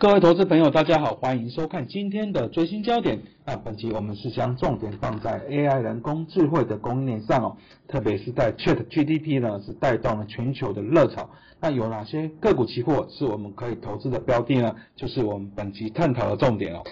各位投资朋友，大家好，欢迎收看今天的最新焦点。那本期我们是将重点放在 AI 人工智慧的供应链上哦，特别是在 Chat GTP 呢是带动了全球的热潮。那有哪些个股期货是我们可以投资的标的呢？就是我们本期探讨的重点哦。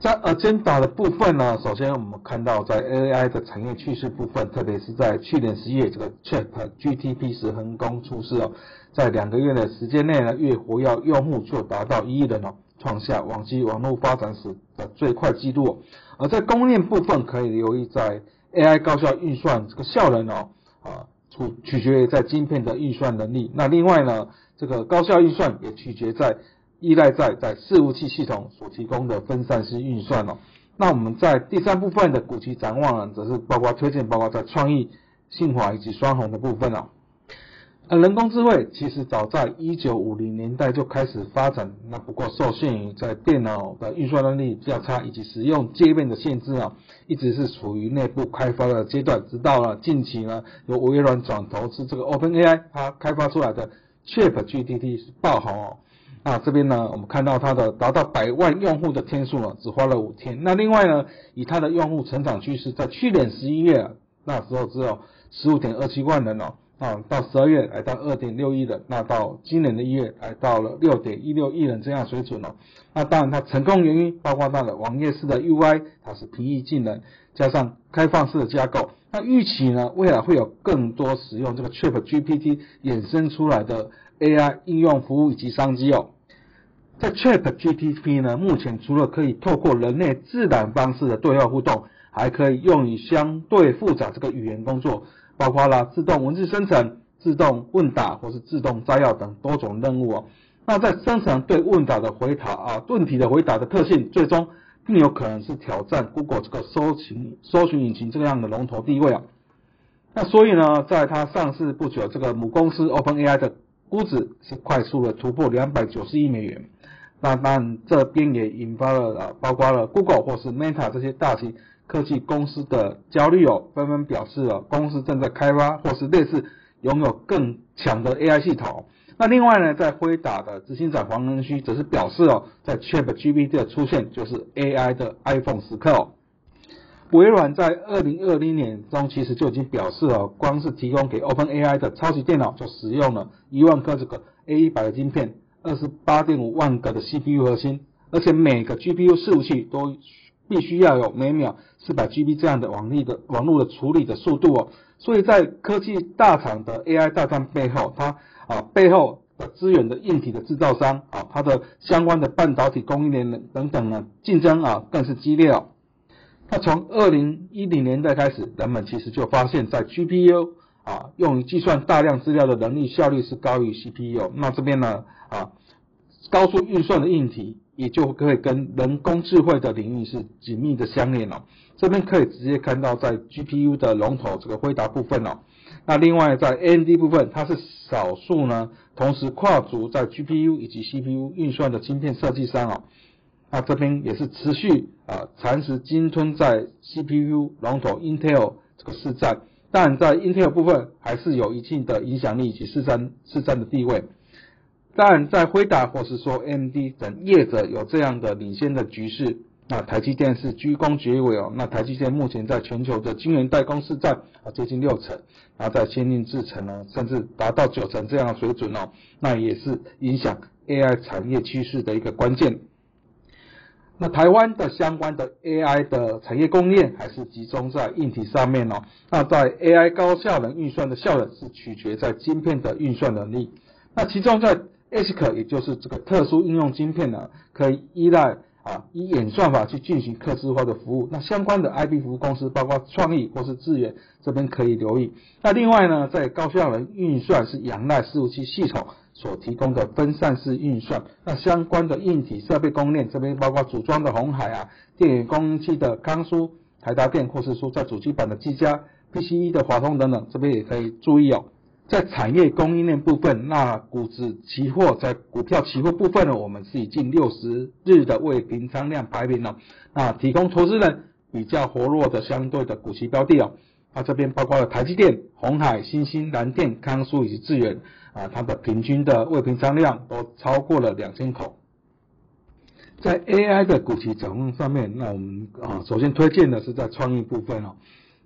在 agenda 的部分呢，首先我们看到在 AI 的产业趋势部分，特别是在去年十一月这个 c h a t g t p 时横空出世哦，在两个月的时间内呢，月活跃用户就达到一亿人哦，创下往期网络发展史的最快纪录哦。而在供应链部分，可以留意在 AI 高效运算这个效能哦，啊，取取决于在晶片的运算能力。那另外呢，这个高效运算也取决于在依赖在在伺服器系統所提供的分散式運算哦。那我們在第三部分的股期展望呢，則是包括推薦，包括在創意、信华以及雙紅的部分哦。呃，人工智慧其實早在一九五零年代就開始發展，那不過受限於在電腦的運算能力比較差，以及使用界面的限制啊，一直是处於內部開發的階段。直到了近期呢，由微軟轉投資這個 OpenAI，它開發出來的 ChatGPT 爆紅哦。那这边呢，我们看到它的达到百万用户的天数呢，只花了五天。那另外呢，以它的用户成长趋势，在去年十一月那时候只有十五点二七万人哦，啊，到十二月来到二点六亿人，那到今年的一月来到了六点一六亿人这样水准哦。那当然它成功原因包括它的网页式的 UI，它是平易近人，加上开放式的架构。那预期呢，未来会有更多使用这个 Trip GPT 衍生出来的 AI 应用服务以及商机哦。在 c h a t g t p 呢，目前除了可以透过人类自然方式的对话互动，还可以用于相对复杂这个语言工作，包括啦自动文字生成、自动问答或是自动摘要等多种任务哦。那在生成对问答的回答啊、问题的回答的特性，最终更有可能是挑战 Google 这个搜寻、搜寻引擎这样的龙头地位啊。那所以呢，在它上市不久，这个母公司 OpenAI 的。估值是快速的突破两百九十亿美元，那当然这边也引发了，包括了 Google 或是 Meta 这些大型科技公司的焦虑哦，纷纷表示哦，公司正在开发或是类似拥有更强的 AI 系统。那另外呢，在辉达的执行长黄仁勋则是表示哦，在 ChatGPT 的出现就是 AI 的 iPhone 时刻哦。微软在二零二零年中其实就已经表示了，光是提供给 OpenAI 的超级电脑就使用了一万颗这个 A100 的芯片，二十八点五万个的 CPU 核心，而且每个 GPU 服务器都必须要有每秒四百 GB 这样的网力的网络的处理的速度哦。所以在科技大厂的 AI 大战背后，它啊背后的资源的硬体的制造商啊，它的相关的半导体供应链等等呢，竞争啊更是激烈哦。那从二零一零年代开始，人们其实就发现，在 GPU 啊用于计算大量资料的能力效率是高于 CPU。那这边呢啊高速运算的议题也就可以跟人工智慧的领域是紧密的相连了。这边可以直接看到在 GPU 的龙头这个回答部分哦。那另外在 AMD 部分，它是少数呢同时跨足在 GPU 以及 CPU 运算的晶片设计商哦。那这边也是持续啊蚕食金吞在 CPU 龙头 Intel 这个市占，但在 Intel 部分还是有一定的影响力以及市占市占的地位。但在辉达或是说 AMD 等业者有这样的领先的局势，那台积电是居功厥伟哦。那台积电目前在全球的晶圆代工市占啊接近六成，然后在先进制程呢甚至达到九成这样的水准哦，那也是影响 AI 产业趋势的一个关键。那台湾的相关的 AI 的产业供应链还是集中在硬体上面哦。那在 AI 高效能运算的效能是取决于在晶片的运算能力。那其中在 ASIC 也就是这个特殊应用晶片呢，可以依赖。啊，以演算法去进行客制化的服务，那相关的 IP 服务公司包括创意或是资源，这边可以留意。那另外呢，在高效能运算，是仰赖服务器系统所提供的分散式运算，那相关的硬体设备供应链这边包括组装的红海啊，电源供应器的康苏、台达电或是说在主机板的技嘉、PCIE 的华通等等，这边也可以注意哦。在产业供应链部分，那股指期货在股票期货部分呢，我们是以近六十日的未平仓量排名哦，那提供投资人比较活络的相对的股息标的哦，它这边包括了台积电、红海、新欣、蓝电、康苏以及智远，啊，它的平均的未平仓量都超过了两千口。在 AI 的股息展控上面，那我们啊，首先推荐的是在创意部分哦。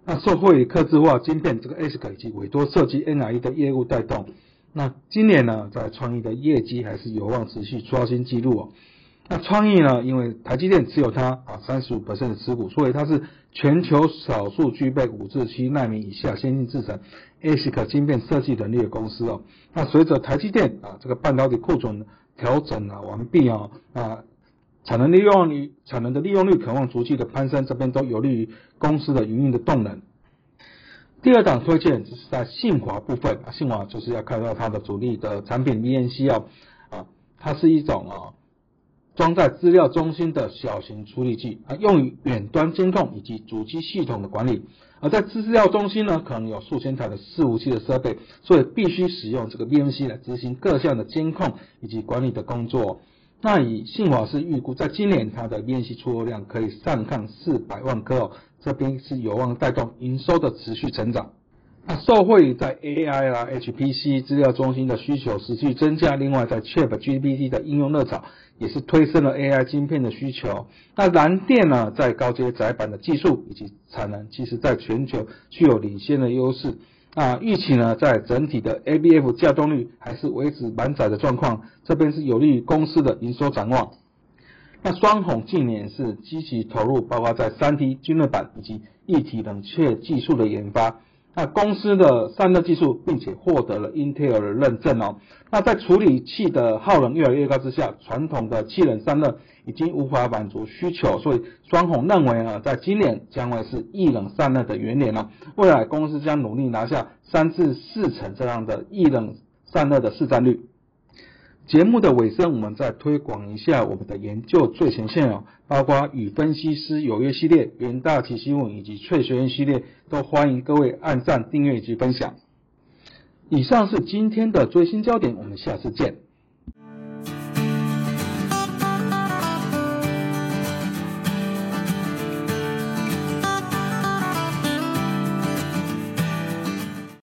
那受惠于客制化晶片这个 ASIC 以及委托设计 NRE 的业务带动，那今年呢，在创意的业绩还是有望持续刷新纪录哦。那创意呢，因为台积电持有它啊三十五的持股，所以它是全球少数具备五至七纳米以下先进制程 ASIC 晶片设计能力的公司哦。那随着台积电啊这个半导体库存调整啊完毕哦，啊。产能利用率、产能的利用率渴望逐季的攀升，这边都有利于公司的营运的动能。第二档推荐是在信华部分，信华就是要看到它的主力的产品 BNC 要啊，它是一种啊，装在资料中心的小型处理器啊，用于远端监控以及主机系统的管理。而在资料中心呢，可能有数千台的伺服器的设备，所以必须使用这个 BNC 来执行各项的监控以及管理的工作。那以信华是预估，在今年它的面绩出货量可以上抗四百万颗哦，这边是有望带动营收的持续成长。那受惠在 AI 啦、HPC 资料中心的需求持续增加，另外在 Chip g p t 的应用热潮，也是推升了 AI 晶片的需求。那蓝电呢，在高阶窄板的技术以及产能，其实在全球具有领先的优势。那预期呢，在整体的 ABF 价动率还是维持满载的状况，这边是有利于公司的营收展望。那双红近年是积极投入，包括在三 D 均热板以及一体冷却技术的研发。那公司的散热技术，并且获得了 Intel 的认证哦。那在处理器的耗能越来越高之下，传统的气冷散热已经无法满足需求，所以双红认为啊，在今年将会是液冷散热的元年了。未来公司将努力拿下三至四成这样的液冷散热的市占率。节目的尾声，我们再推广一下我们的研究最前线哦，包括与分析师有约系列、元大奇新闻以及翠学院系列，都欢迎各位按赞、订阅以及分享。以上是今天的最新焦点，我们下次见。